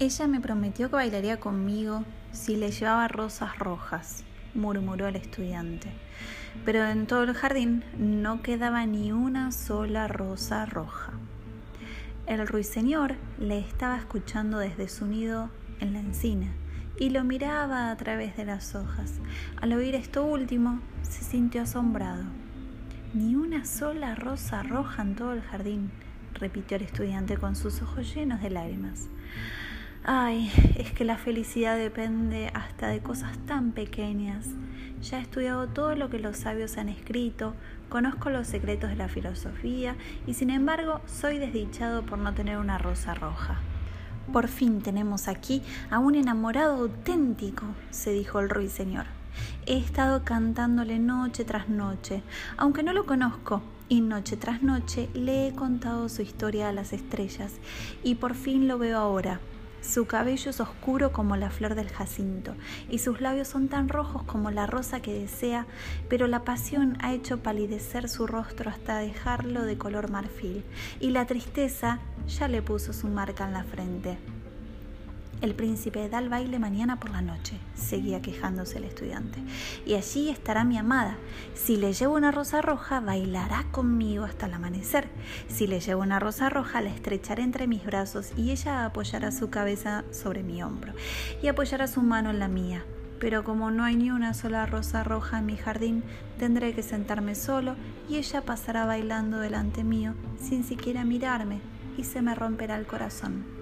Ella me prometió que bailaría conmigo si le llevaba rosas rojas, murmuró el estudiante. Pero en todo el jardín no quedaba ni una sola rosa roja. El ruiseñor le estaba escuchando desde su nido en la encina y lo miraba a través de las hojas. Al oír esto último, se sintió asombrado. Ni una sola rosa roja en todo el jardín, repitió el estudiante con sus ojos llenos de lágrimas. Ay, es que la felicidad depende hasta de cosas tan pequeñas. Ya he estudiado todo lo que los sabios han escrito, conozco los secretos de la filosofía y sin embargo soy desdichado por no tener una rosa roja. Por fin tenemos aquí a un enamorado auténtico, se dijo el ruiseñor. He estado cantándole noche tras noche, aunque no lo conozco, y noche tras noche le he contado su historia a las estrellas, y por fin lo veo ahora. Su cabello es oscuro como la flor del jacinto, y sus labios son tan rojos como la rosa que desea, pero la pasión ha hecho palidecer su rostro hasta dejarlo de color marfil, y la tristeza ya le puso su marca en la frente. El príncipe da el baile mañana por la noche, seguía quejándose el estudiante. Y allí estará mi amada. Si le llevo una rosa roja, bailará conmigo hasta el amanecer. Si le llevo una rosa roja, la estrecharé entre mis brazos y ella apoyará su cabeza sobre mi hombro y apoyará su mano en la mía. Pero como no hay ni una sola rosa roja en mi jardín, tendré que sentarme solo y ella pasará bailando delante mío sin siquiera mirarme y se me romperá el corazón.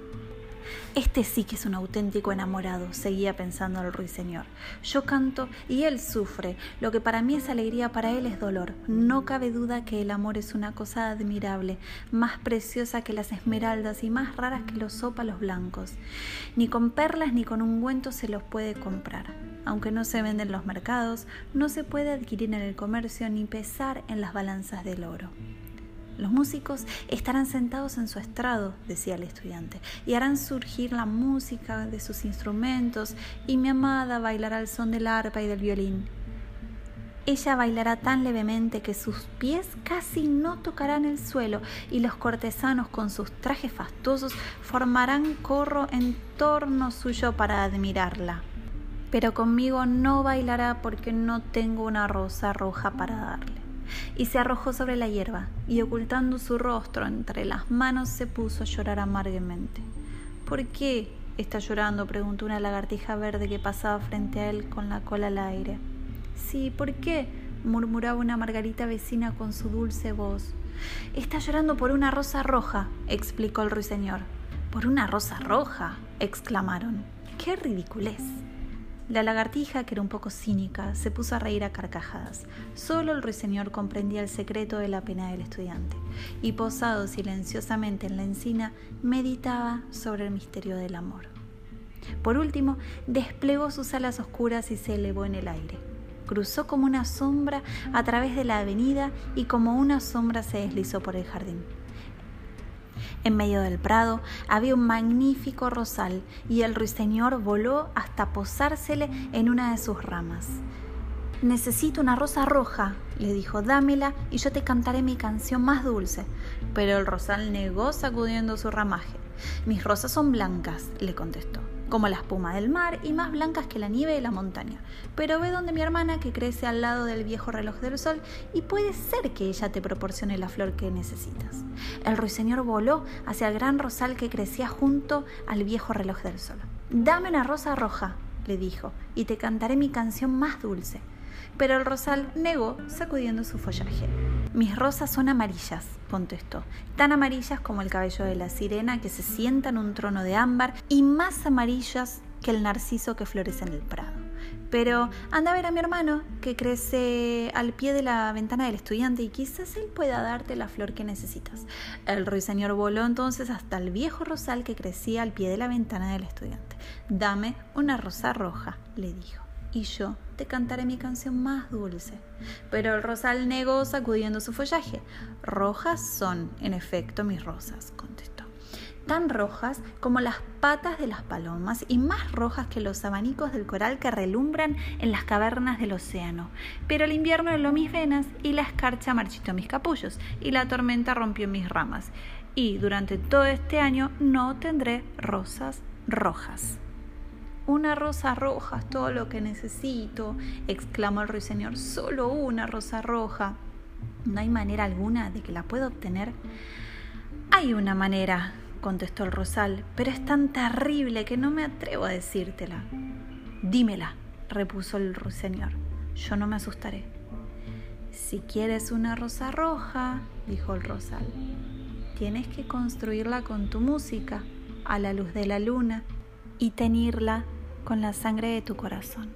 Este sí que es un auténtico enamorado, seguía pensando el ruiseñor. Yo canto y él sufre. Lo que para mí es alegría, para él es dolor. No cabe duda que el amor es una cosa admirable, más preciosa que las esmeraldas y más raras que los ópalos blancos. Ni con perlas ni con ungüento se los puede comprar. Aunque no se venden en los mercados, no se puede adquirir en el comercio ni pesar en las balanzas del oro. Los músicos estarán sentados en su estrado, decía el estudiante, y harán surgir la música de sus instrumentos, y mi amada bailará al son del arpa y del violín. Ella bailará tan levemente que sus pies casi no tocarán el suelo y los cortesanos con sus trajes fastuosos formarán corro en torno suyo para admirarla. Pero conmigo no bailará porque no tengo una rosa roja para darle y se arrojó sobre la hierba, y ocultando su rostro entre las manos se puso a llorar amargamente. ¿Por qué está llorando? preguntó una lagartija verde que pasaba frente a él con la cola al aire. Sí, ¿por qué? murmuraba una margarita vecina con su dulce voz. Está llorando por una rosa roja, explicó el ruiseñor. ¿Por una rosa roja? exclamaron. ¡Qué ridiculez! La lagartija, que era un poco cínica, se puso a reír a carcajadas. Solo el ruiseñor comprendía el secreto de la pena del estudiante, y posado silenciosamente en la encina, meditaba sobre el misterio del amor. Por último, desplegó sus alas oscuras y se elevó en el aire. Cruzó como una sombra a través de la avenida y como una sombra se deslizó por el jardín. En medio del prado había un magnífico rosal y el ruiseñor voló hasta posársele en una de sus ramas. Necesito una rosa roja, le dijo, dámela y yo te cantaré mi canción más dulce. Pero el rosal negó sacudiendo su ramaje. Mis rosas son blancas, le contestó como la espuma del mar y más blancas que la nieve de la montaña. Pero ve donde mi hermana que crece al lado del viejo reloj del sol y puede ser que ella te proporcione la flor que necesitas. El ruiseñor voló hacia el gran rosal que crecía junto al viejo reloj del sol. Dame una rosa roja, le dijo, y te cantaré mi canción más dulce. Pero el rosal negó, sacudiendo su follaje. Mis rosas son amarillas, contestó, tan amarillas como el cabello de la sirena que se sienta en un trono de ámbar y más amarillas que el narciso que florece en el prado. Pero anda a ver a mi hermano, que crece al pie de la ventana del estudiante y quizás él pueda darte la flor que necesitas. El ruiseñor voló entonces hasta el viejo rosal que crecía al pie de la ventana del estudiante. Dame una rosa roja, le dijo y yo te cantaré mi canción más dulce. Pero el rosal negó sacudiendo su follaje. Rojas son, en efecto, mis rosas, contestó. Tan rojas como las patas de las palomas y más rojas que los abanicos del coral que relumbran en las cavernas del océano. Pero el invierno heló mis venas y la escarcha marchitó mis capullos y la tormenta rompió mis ramas. Y durante todo este año no tendré rosas rojas. Una rosa roja es todo lo que necesito, exclamó el ruiseñor. Solo una rosa roja. ¿No hay manera alguna de que la pueda obtener? Hay una manera, contestó el rosal, pero es tan terrible que no me atrevo a decírtela. Dímela, repuso el ruiseñor. Yo no me asustaré. Si quieres una rosa roja, dijo el rosal, tienes que construirla con tu música, a la luz de la luna, y teñirla con la sangre de tu corazón.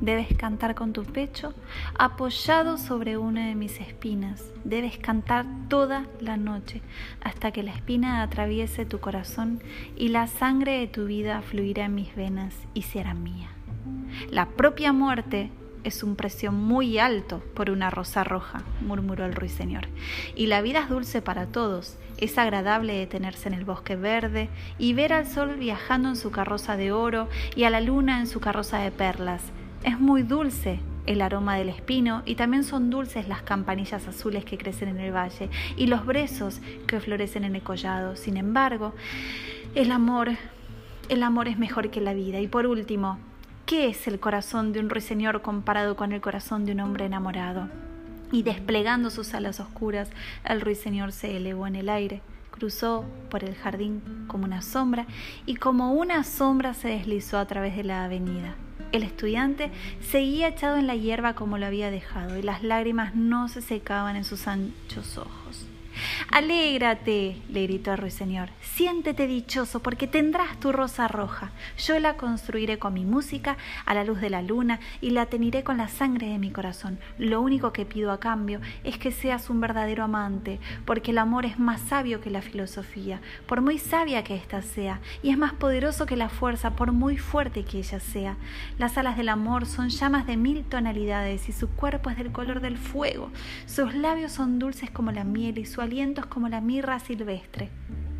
Debes cantar con tu pecho apoyado sobre una de mis espinas. Debes cantar toda la noche hasta que la espina atraviese tu corazón y la sangre de tu vida fluirá en mis venas y será mía. La propia muerte es un precio muy alto por una rosa roja, murmuró el ruiseñor. Y la vida es dulce para todos. Es agradable detenerse en el bosque verde y ver al sol viajando en su carroza de oro y a la luna en su carroza de perlas es muy dulce el aroma del espino y también son dulces las campanillas azules que crecen en el valle y los brezos que florecen en el collado. Sin embargo, el amor, el amor es mejor que la vida. Y por último, ¿qué es el corazón de un ruiseñor comparado con el corazón de un hombre enamorado? Y desplegando sus alas oscuras, el ruiseñor se elevó en el aire cruzó por el jardín como una sombra y como una sombra se deslizó a través de la avenida. El estudiante seguía echado en la hierba como lo había dejado y las lágrimas no se secaban en sus anchos ojos. Alégrate, le gritó el ruiseñor, siéntete dichoso porque tendrás tu rosa roja. Yo la construiré con mi música a la luz de la luna y la teniré con la sangre de mi corazón. Lo único que pido a cambio es que seas un verdadero amante, porque el amor es más sabio que la filosofía, por muy sabia que ésta sea, y es más poderoso que la fuerza, por muy fuerte que ella sea. Las alas del amor son llamas de mil tonalidades y su cuerpo es del color del fuego. Sus labios son dulces como la miel y su como la mirra silvestre.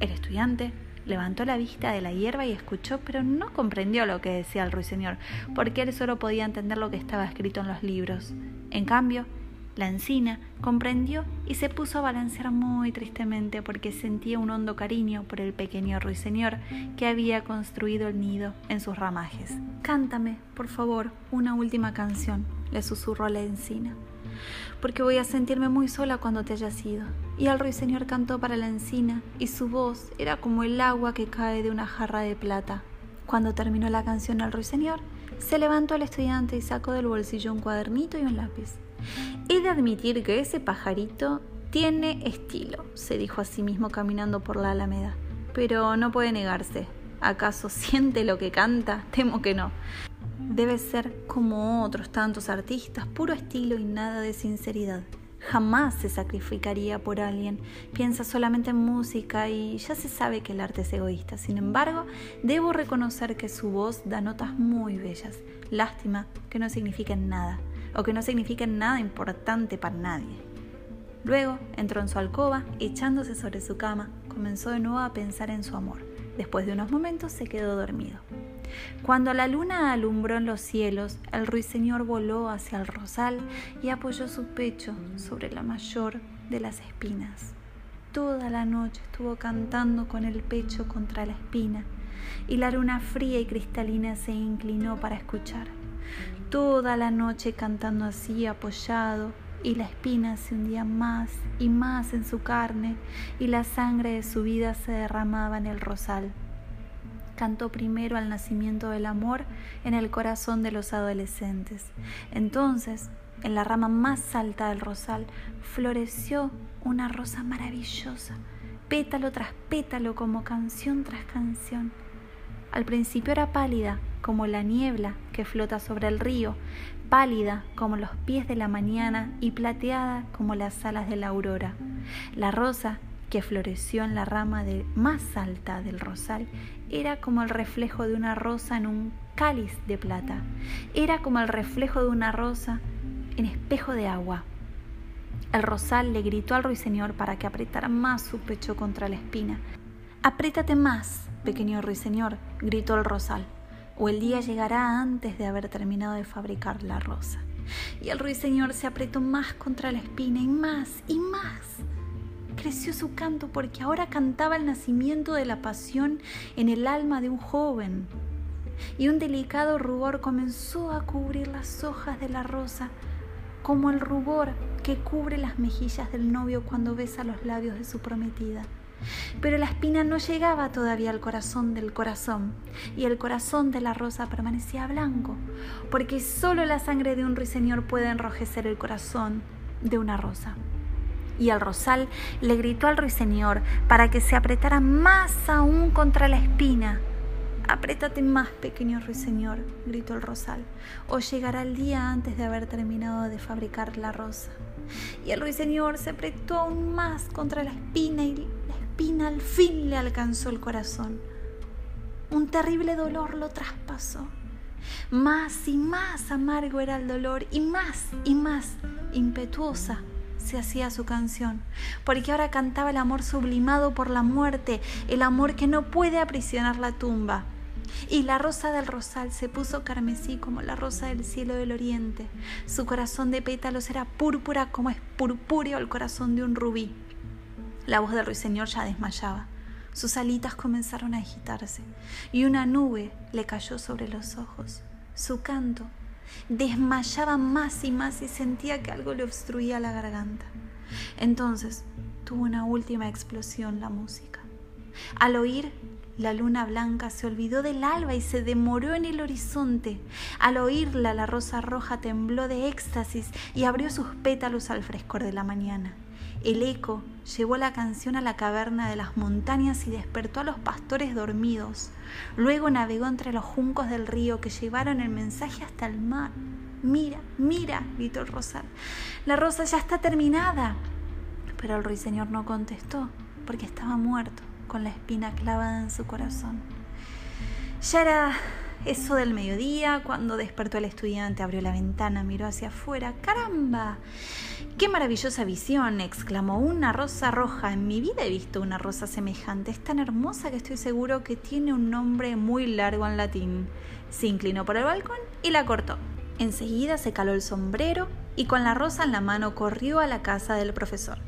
El estudiante levantó la vista de la hierba y escuchó, pero no comprendió lo que decía el ruiseñor, porque él solo podía entender lo que estaba escrito en los libros. En cambio, la encina comprendió y se puso a balancear muy tristemente porque sentía un hondo cariño por el pequeño ruiseñor que había construido el nido en sus ramajes. Cántame, por favor, una última canción, le susurró la encina porque voy a sentirme muy sola cuando te hayas ido. Y el ruiseñor cantó para la encina, y su voz era como el agua que cae de una jarra de plata. Cuando terminó la canción el ruiseñor, se levantó el estudiante y sacó del bolsillo un cuadernito y un lápiz. He de admitir que ese pajarito tiene estilo, se dijo a sí mismo caminando por la alameda. Pero no puede negarse. ¿Acaso siente lo que canta? Temo que no. Debe ser como otros tantos artistas, puro estilo y nada de sinceridad. Jamás se sacrificaría por alguien, piensa solamente en música y ya se sabe que el arte es egoísta. Sin embargo, debo reconocer que su voz da notas muy bellas. Lástima que no signifiquen nada, o que no signifiquen nada importante para nadie. Luego entró en su alcoba, echándose sobre su cama, comenzó de nuevo a pensar en su amor. Después de unos momentos se quedó dormido. Cuando la luna alumbró en los cielos, el ruiseñor voló hacia el rosal y apoyó su pecho sobre la mayor de las espinas. Toda la noche estuvo cantando con el pecho contra la espina y la luna fría y cristalina se inclinó para escuchar. Toda la noche cantando así apoyado y la espina se hundía más y más en su carne y la sangre de su vida se derramaba en el rosal cantó primero al nacimiento del amor en el corazón de los adolescentes. Entonces, en la rama más alta del rosal, floreció una rosa maravillosa, pétalo tras pétalo como canción tras canción. Al principio era pálida como la niebla que flota sobre el río, pálida como los pies de la mañana y plateada como las alas de la aurora. La rosa que floreció en la rama de más alta del rosal era como el reflejo de una rosa en un cáliz de plata. Era como el reflejo de una rosa en espejo de agua. El rosal le gritó al ruiseñor para que apretara más su pecho contra la espina. Apriétate más, pequeño ruiseñor, gritó el rosal, o el día llegará antes de haber terminado de fabricar la rosa. Y el ruiseñor se apretó más contra la espina y más y más creció su canto porque ahora cantaba el nacimiento de la pasión en el alma de un joven. Y un delicado rubor comenzó a cubrir las hojas de la rosa, como el rubor que cubre las mejillas del novio cuando besa los labios de su prometida. Pero la espina no llegaba todavía al corazón del corazón, y el corazón de la rosa permanecía blanco, porque solo la sangre de un ruiseñor puede enrojecer el corazón de una rosa. Y el rosal le gritó al ruiseñor para que se apretara más aún contra la espina. Apriétate más, pequeño ruiseñor, gritó el rosal, o llegará el día antes de haber terminado de fabricar la rosa. Y el ruiseñor se apretó aún más contra la espina y la espina al fin le alcanzó el corazón. Un terrible dolor lo traspasó. Más y más amargo era el dolor y más y más impetuosa se hacía su canción, porque ahora cantaba el amor sublimado por la muerte, el amor que no puede aprisionar la tumba. Y la rosa del rosal se puso carmesí como la rosa del cielo del oriente. Su corazón de pétalos era púrpura como es purpúreo el corazón de un rubí. La voz del ruiseñor ya desmayaba. Sus alitas comenzaron a agitarse y una nube le cayó sobre los ojos. Su canto desmayaba más y más y sentía que algo le obstruía la garganta. Entonces tuvo una última explosión la música. Al oír la luna blanca se olvidó del alba y se demoró en el horizonte. Al oírla la rosa roja tembló de éxtasis y abrió sus pétalos al frescor de la mañana. El eco llevó la canción a la caverna de las montañas y despertó a los pastores dormidos. Luego navegó entre los juncos del río que llevaron el mensaje hasta el mar. Mira, mira, gritó el rosal. La rosa ya está terminada. Pero el ruiseñor no contestó porque estaba muerto, con la espina clavada en su corazón. Ya era eso del mediodía, cuando despertó el estudiante, abrió la ventana, miró hacia afuera. ¡Caramba! ¡Qué maravillosa visión! exclamó. Una rosa roja. En mi vida he visto una rosa semejante. Es tan hermosa que estoy seguro que tiene un nombre muy largo en latín. Se inclinó por el balcón y la cortó. Enseguida se caló el sombrero y con la rosa en la mano corrió a la casa del profesor.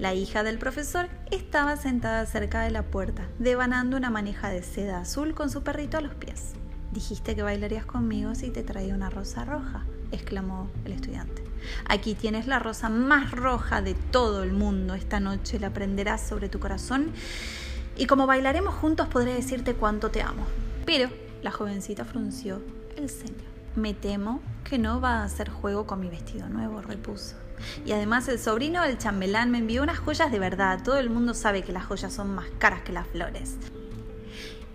La hija del profesor estaba sentada cerca de la puerta, devanando una maneja de seda azul con su perrito a los pies. Dijiste que bailarías conmigo si te traía una rosa roja, exclamó el estudiante. Aquí tienes la rosa más roja de todo el mundo. Esta noche la prenderás sobre tu corazón y como bailaremos juntos podré decirte cuánto te amo. Pero la jovencita frunció el ceño. Me temo que no va a hacer juego con mi vestido nuevo, repuso. Y además el sobrino del chambelán me envió unas joyas de verdad. Todo el mundo sabe que las joyas son más caras que las flores.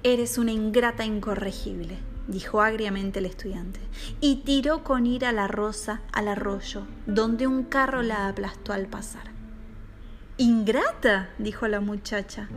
Eres una ingrata incorregible, dijo agriamente el estudiante, y tiró con ira la rosa al arroyo, donde un carro la aplastó al pasar. Ingrata, dijo la muchacha.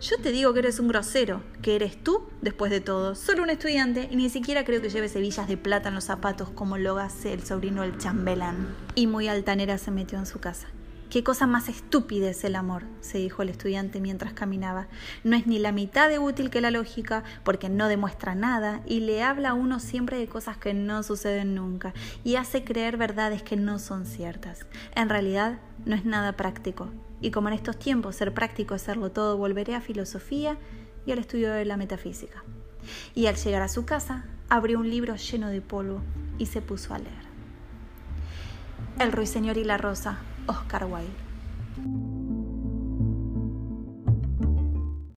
Yo te digo que eres un grosero, que eres tú, después de todo, solo un estudiante y ni siquiera creo que lleves hebillas de plata en los zapatos como lo hace el sobrino del chambelán. Y muy altanera se metió en su casa. Qué cosa más estúpida es el amor, se dijo el estudiante mientras caminaba. No es ni la mitad de útil que la lógica, porque no demuestra nada y le habla a uno siempre de cosas que no suceden nunca y hace creer verdades que no son ciertas. En realidad, no es nada práctico. Y como en estos tiempos ser práctico es serlo todo, volveré a filosofía y al estudio de la metafísica. Y al llegar a su casa, abrió un libro lleno de polvo y se puso a leer. El ruiseñor y la rosa oh, got away.